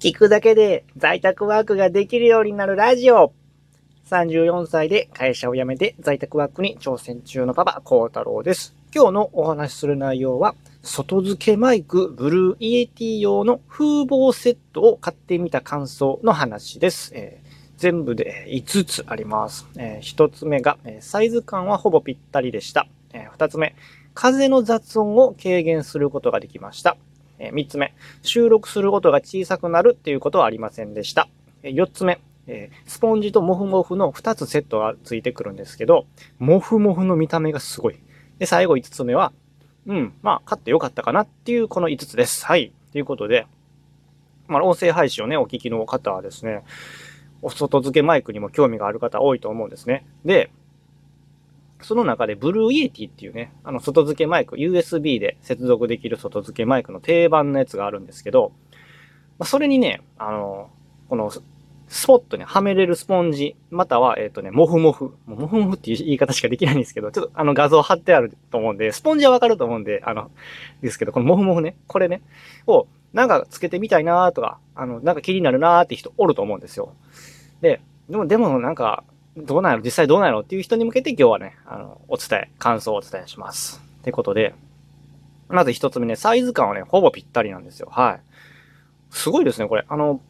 聞くだけで在宅ワークができるようになるラジオ。34歳で会社を辞めて在宅ワークに挑戦中のパパ、コウタロウです。今日のお話しする内容は、外付けマイクブルーイエティ用の風防セットを買ってみた感想の話です。えー、全部で5つあります。えー、1つ目が、サイズ感はほぼぴったりでした。えー、2つ目、風の雑音を軽減することができました。え3つ目、収録する音が小さくなるっていうことはありませんでした。え4つ目、えスポンジとモフモフの2つセットがついてくるんですけど、モフモフの見た目がすごい。で、最後5つ目は、うん、まあ、買ってよかったかなっていうこの5つです。はい。ということで、まあ、音声配信をね、お聞きの方はですね、お外付けマイクにも興味がある方多いと思うんですね。で、その中でブルーイエティっていうね、あの外付けマイク、USB で接続できる外付けマイクの定番のやつがあるんですけど、まあ、それにね、あの、このスポットにはめれるスポンジ、または、えっ、ー、とね、モフモフ。モフモフっていう言い方しかできないんですけど、ちょっとあの画像貼ってあると思うんで、スポンジはわかると思うんで、あの、ですけど、このモフモフね、これね、をなんかつけてみたいなーとか、あの、なんか気になるなーって人おると思うんですよ。で、でも、でもなんか、どうなの実際どうなの？っていう人に向けて今日はね、あの、お伝え、感想をお伝えします。ってことで、まず一つ目ね、サイズ感はね、ほぼぴったりなんですよ。はい。すごいですね、これ。あの、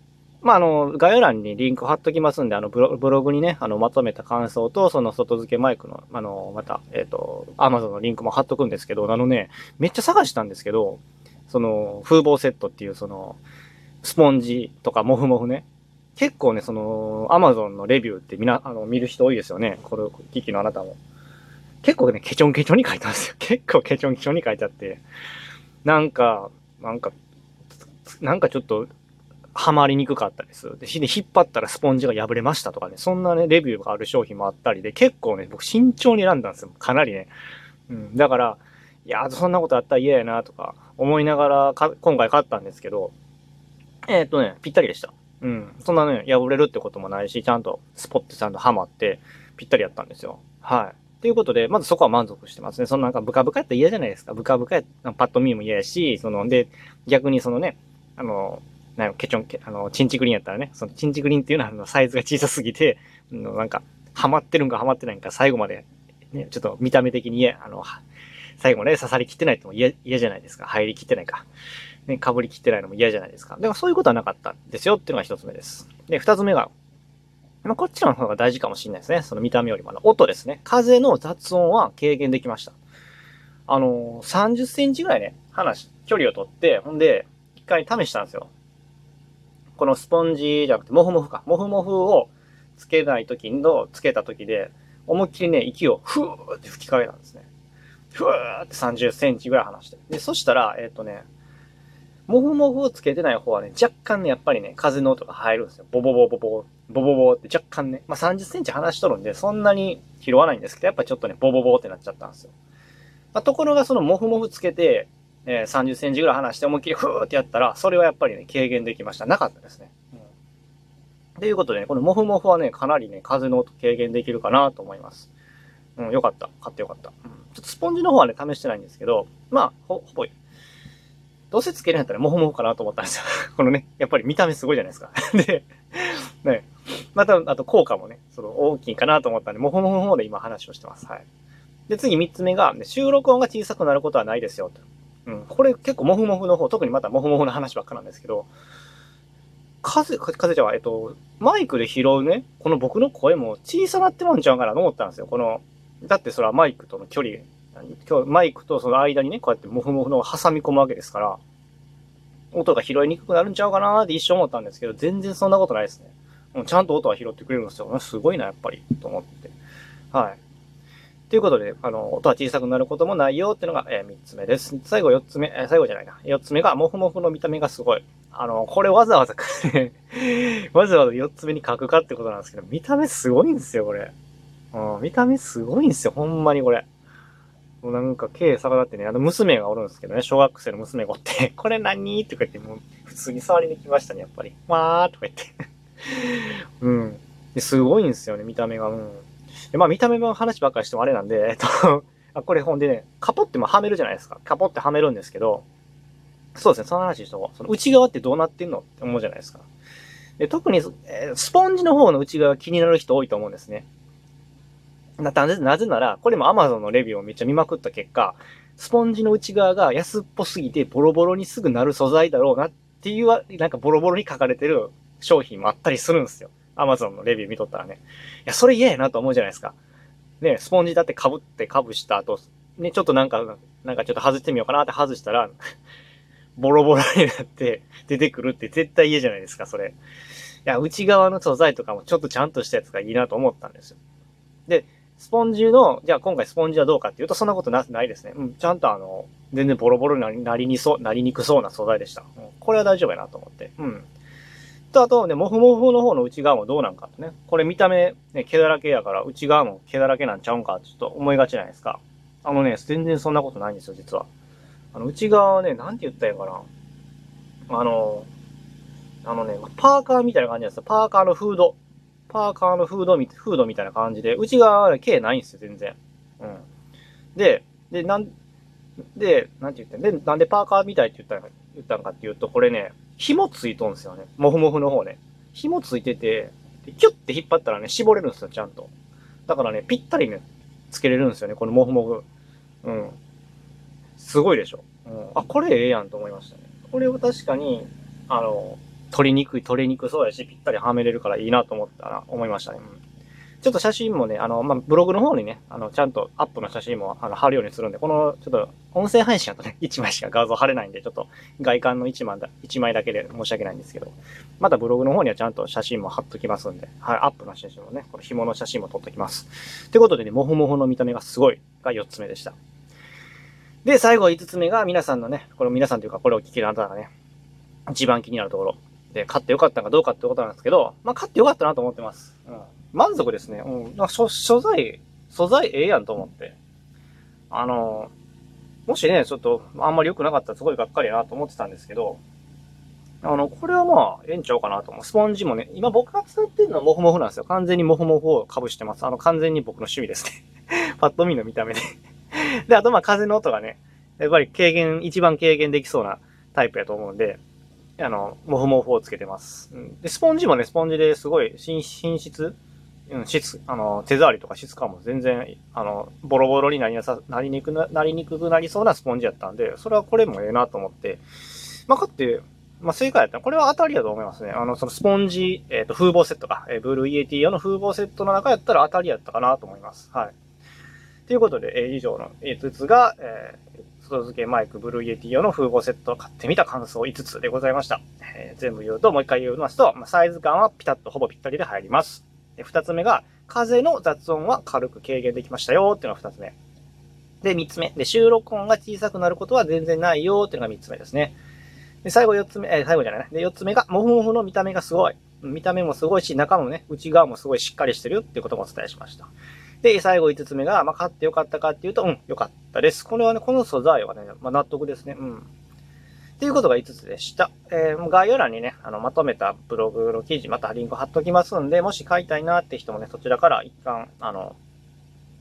まあ、あの、概要欄にリンク貼っときますんで、あのブロ、ブログにね、あの、まとめた感想と、その外付けマイクの、あの、また、えっ、ー、と、アマゾンのリンクも貼っとくんですけど、あのね、めっちゃ探したんですけど、その、風防セットっていう、その、スポンジとかモフモフね、結構ね、その、アマゾンのレビューってみな、あの、見る人多いですよね。この機器のあなたも。結構ね、ケチョンケチョンに書いてますよ。結構ケチョンケチョンに書いてあって。なんか、なんか、なんかちょっと、はまりにくかったです。で、引っ張ったらスポンジが破れましたとかね、そんなね、レビューがある商品もあったりで、結構ね、僕慎重に選んだんですよ。かなりね。うん。だから、いや、そんなことあったら嫌やなとか思いながら今回買ったんですけど、えー、っとね、ぴったりでした。うん。そんなね、破れるってこともないし、ちゃんとスポッてちゃんとハマって、ぴったりやったんですよ。はい。ということで、まずそこは満足してますね。そのなんかブカブカやったら嫌じゃないですか。ブカブカやったパッと見も嫌やし、その、で、逆にそのね、あの、なんケチョン、ケあの、チンチグリーンやったらね、そのチンチグリーンっていうのはあのサイズが小さすぎて、のなんか、ハマってるんかハマってないんか最後まで、ね、ちょっと見た目的に嫌、あの、最後まで刺さりきってないとも嫌、嫌じゃないですか。入りきってないか。ね、かぶりきってないのも嫌じゃないですか。だからそういうことはなかったんですよっていうのが一つ目です。で、二つ目が、まあ、こっちの方が大事かもしれないですね。その見た目よりもの音ですね。風の雑音は軽減できました。あのー、30センチぐらいね、話、距離を取って、ほんで、一回試したんですよ。このスポンジじゃなくて、モフモフか。モフモフをつけない時の、つけた時で、思いっきりね、息をふーって吹きかけたんですね。ふーって30センチぐらい離して。で、そしたら、えっ、ー、とね、モフモフをつけてない方はね、若干ね、やっぱりね、風の音が入るんですよ。ボボボボボ、ボボボって若干ね、まあ、30センチ離しとるんで、そんなに拾わないんですけど、やっぱちょっとね、ボボボってなっちゃったんですよ。まあ、ところがそのモフモフつけて、えー、30センチぐらい離して思いっきりフーってやったら、それはやっぱりね、軽減できました。なかったですね。うん。いうことでね、このモフモフはね、かなりね、風の音軽減できるかなと思います。うん、よかった。買ってよかった。うん。ちょっとスポンジの方はね、試してないんですけど、まあ、ほ、ほぼどうせつけるんやったらモフモフかなと思ったんですよ。このね、やっぱり見た目すごいじゃないですか。で、ね、また、あと効果もね、その大きいかなと思ったんで、モフモフの方で今話をしてます。はい。で、次3つ目が、収録音が小さくなることはないですよ。と。うん。これ結構モフモフの方、特にまたモフモフの話ばっかなんですけど、風、風じゃあ、えっと、マイクで拾うね、この僕の声も小さなってもんちゃうかなと思ったんですよ。この、だってそれはマイクとの距離今日マイクとその間にね、こうやってモフモフの挟み込むわけですから、音が拾いにくくなるんちゃうかなーって一瞬思ったんですけど、全然そんなことないですね。もうちゃんと音は拾ってくれるんですよ。すごいな、やっぱり、と思って。はい。ということで、あの、音は小さくなることもないよっていうのが、えー、3つ目です。最後4つ目、えー、最後じゃないな。4つ目が、モフモフの見た目がすごい。あの、これわざわざ わざわざ4つ目に書くかってことなんですけど、見た目すごいんですよ、これ。うん、見た目すごいんですよ、ほんまにこれ。もうなんか、K 逆立ってね、あの娘がおるんですけどね、小学生の娘がおって、これ何？とか言って、もう普通に触りに来ましたね、やっぱり。わーとか言って。うん。ですごいんですよね、見た目が。うん。で、まあ見た目の話ばっかりしてもあれなんで、えっと あ、これほんでね、カポってもはめるじゃないですか。カポってはめるんですけど、そうですね、その話でしょ。その内側ってどうなってんのって思うじゃないですか。で特に、えー、スポンジの方の内側気になる人多いと思うんですね。なぜなぜなら、これも Amazon のレビューをめっちゃ見まくった結果、スポンジの内側が安っぽすぎてボロボロにすぐなる素材だろうなっていう、なんかボロボロに書かれてる商品もあったりするんですよ。Amazon のレビュー見とったらね。いや、それ嫌やなと思うじゃないですか。ね、スポンジだって被って被した後、ね、ちょっとなんか、なんかちょっと外してみようかなって外したら、ボロボロになって出てくるって絶対嫌じゃないですか、それ。いや、内側の素材とかもちょっとちゃんとしたやつがいいなと思ったんですよ。で、スポンジの、じゃあ今回スポンジはどうかっていうと、そんなことなないですね。うん、ちゃんとあの、全然ボロボロになりにそう、なりにくそうな素材でした。うん、これは大丈夫やなと思って。うん。と、あとね、モフモフの方の内側もどうなんかってね。これ見た目、ね、毛だらけやから、内側も毛だらけなんちゃうんかちょっと思いがちじゃないですか。あのね、全然そんなことないんですよ、実は。あの、内側はね、なんて言ったらいいかな。あの、あのね、パーカーみたいな感じなんですよ。パーカーのフード。パーカーのフードみ、フードみたいな感じで、内側は、毛ないんですよ、全然。うん。で、で、なん、で、なんて言ってん？で、なんでパーカーみたいって言ったんか、言ったんかっていうと、これね、紐ついとんですよね。もふもふの方ね。紐ついてて、キュッて引っ張ったらね、絞れるんですよ、ちゃんと。だからね、ぴったりね、つけれるんですよね、このもふもふ。うん。すごいでしょ。うん。あ、これええやんと思いましたね。これを確かに、あの、取りにくい、取りにくそうやし、ぴったりはめれるからいいなと思ったら、思いましたね。うんちょっと写真もね、あの、まあ、ブログの方にね、あの、ちゃんとアップの写真も、あの、貼るようにするんで、この、ちょっと、音声配信だとね、1枚しか画像貼れないんで、ちょっと、外観の1枚だ、1枚だけで申し訳ないんですけど、またブログの方にはちゃんと写真も貼っときますんで、はい、アップの写真もね、この紐の写真も撮っときます。ということでね、もふもふの見た目がすごいが4つ目でした。で、最後5つ目が皆さんのね、これ皆さんというか、これを聞けるあなたがね、一番気になるところ。で、買ってよかったかどうかってことなんですけど、まあ、買ってよかったなと思ってます。うん。満足ですね。うん。なんか所所在、素材ええやんと思って。あの、もしね、ちょっとあんまり良くなかったらすごいがっかりやなと思ってたんですけど、あの、これはまあ、ええんちゃうかなと思う。スポンジもね、今僕が使ってるのはモフモフなんですよ。完全にモフモフを被してます。あの、完全に僕の趣味ですね。パッと見の見た目でで、あとまあ、風の音がね、やっぱり軽減、一番軽減できそうなタイプやと思うんで、あの、モフモフをつけてます。で、スポンジもね、スポンジですごい品質うん、質、あの、手触りとか質感も全然、あの、ボロボロになりなさ、なりにくな、なりにくくなりそうなスポンジやったんで、それはこれもええなと思って、まあ、買って、まあ、正解やった、これは当たりやと思いますね。あの、そのスポンジ、えっ、ー、と、風防セットか、えー、ブルーイエティ用の風防セットの中やったら当たりやったかなと思います。はい。ということで、えー、以上の5つが、えー、外付けマイク Blue Yeti 用の風防セットを買ってみた感想5つでございました。えー、全部言うと、もう一回言いますと、まあ、サイズ感はピタッとほぼぴったりで入ります。で、二つ目が、風の雑音は軽く軽減できましたよっていうのが二つ目。で、三つ目。で、収録音が小さくなることは全然ないよっていうのが三つ目ですね。で、最後四つ目、えー、最後じゃないね。で、四つ目が、もふもふの見た目がすごい。見た目もすごいし、中もね、内側もすごいしっかりしてるよっていうこともお伝えしました。で、最後五つ目が、まあ、買ってよかったかっていうと、うん、よかったです。これはね、この素材はね、まあ、納得ですね。うん。っていうことが5つでした。えー、概要欄にね、あの、まとめたブログの記事、またリンク貼っときますんで、もし買いたいなって人もね、そちらから一貫、あの、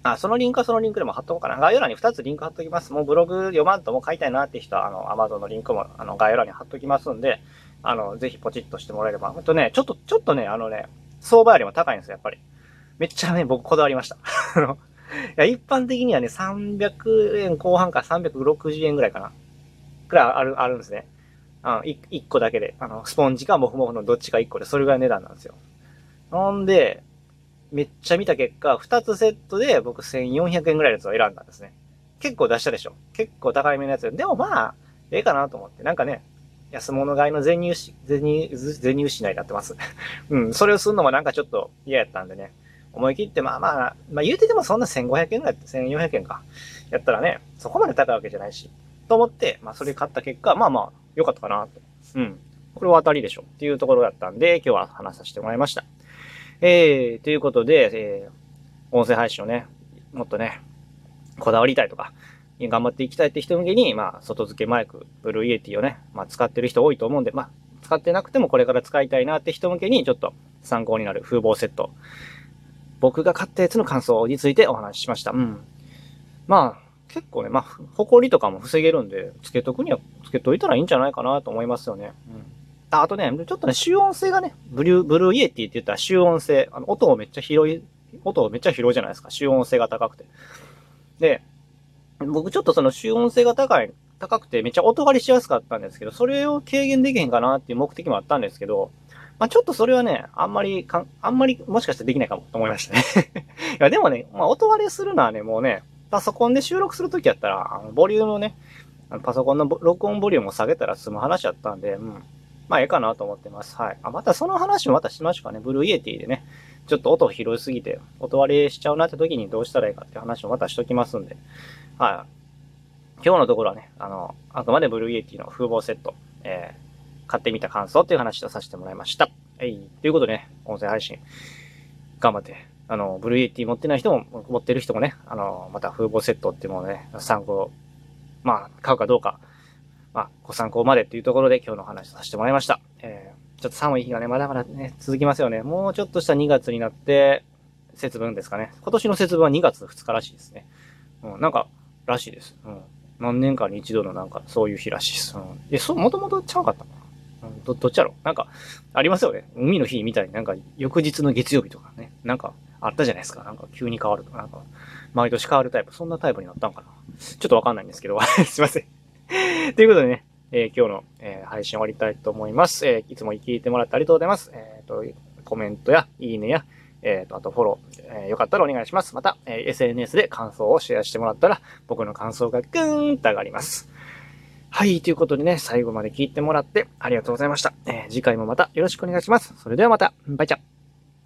あ、そのリンクはそのリンクでも貼っとこうかな。概要欄に2つリンク貼っときます。もうブログ読まんとも買いたいなって人は、あの、Amazon のリンクも、あの、概要欄に貼っときますんで、あの、ぜひポチッとしてもらえれば。あとね、ちょっと、ちょっとね、あのね、相場よりも高いんですよ、やっぱり。めっちゃね、僕こだわりました。あの、いや、一般的にはね、300円後半か360円ぐらいかな。くらいある、あるんですね。あの一個だけで、あの、スポンジかモフモフのどっちか一個で、それぐらい値段なんですよ。なんで、めっちゃ見た結果、二つセットで僕1400円ぐらいのやつを選んだんですね。結構出したでしょ結構高いめのやつ。でもまあ、ええかなと思って。なんかね、安物買いの全入し、全入、全入しないになってます。うん、それをするのもなんかちょっと嫌やったんでね。思い切って、まあまあ、まあ言うててもそんな1500円ぐらい、1400円か。やったらね、そこまで高いわけじゃないし。と思って、まあそれ買った結果、まあまあ、良かったかなと。うん。これは当たりでしょっていうところだったんで、今日は話させてもらいました。えー、ということで、えー、音声配信をね、もっとね、こだわりたいとか、頑張っていきたいって人向けに、まあ、外付けマイク、 Blue Yeti をね、まあ、使ってる人多いと思うんで、まあ、使ってなくてもこれから使いたいなって人向けに、ちょっと参考になる風防セット。僕が買ったやつの感想についてお話ししました。うん。まあ、結構ね、まあ、埃とかも防げるんで、つけとくにはつけといたらいいんじゃないかなと思いますよね。うん。あとね、ちょっとね、集音性がね、 Blue、Blue Yeti って言ったら集音性、あの、音をめっちゃ拾い、音をめっちゃ拾いじゃないですか。集音性が高くて。で、僕ちょっとその集音性が高い、高くてめっちゃ音割れしやすかったんですけど、それを軽減できへんかなっていう目的もあったんですけど、まあちょっとそれはね、あんまりかん、あんまりもしかしてできないかもと思いましたね いやでもね、まあ音割れするのはね、もうね、パソコンで収録するときやったら、あのボリュームをね、パソコンの録音ボリュームを下げたら済む話やったんで、うん。まあ、ええかなと思ってます。はい。あ、またその話もまたしましょうかね。 Blue Yeti でね。ちょっと音拾いすぎて、音割れしちゃうなって時にどうしたらいいかって話をまたしときますんで。はい。今日のところはね、あの、あくまで Blue Yeti の風防セット、えー、買ってみた感想っていう話をさせてもらいました。はい。ということでね、音声配信、頑張って、あの、 Blue Yeti 持ってない人も、持ってる人もね、あの、また風防セットっていうものをね、参考、まあ、買うかどうか、まあ、ご参考までっていうところで今日の話させてもらいました。えー、ちょっと寒い日がね、まだまだね、続きますよね。もうちょっとした2月になって、節分ですかね。今年の節分は2月2日らしいですね。うん、なんか、らしいです。うん。何年かに一度のなんか、そういう日らしいです。うん。え、そう、もともとちゃうかったかな。うん、ど、どっちやろ？なんか、ありますよね。海の日みたいになんか、翌日の月曜日とかね。なんか、あったじゃないですか。なんか、急に変わるとか、なんか、毎年変わるタイプ。そんなタイプになったんかな。ちょっとわかんないんですけど、すいません。ということでね、えー、今日の、えー、配信終わりたいと思います。えー、いつも聞いてもらってありがとうございます。えっ、と、コメントや、いいねや、えっ、と、あとフォロー、えよかったらお願いします。また、え SNS で感想をシェアしてもらったら、僕の感想がぐーんと上がります。はい、ということでね、最後まで聞いてもらってありがとうございました。え次回もまたよろしくお願いします。それではまた、バイチャ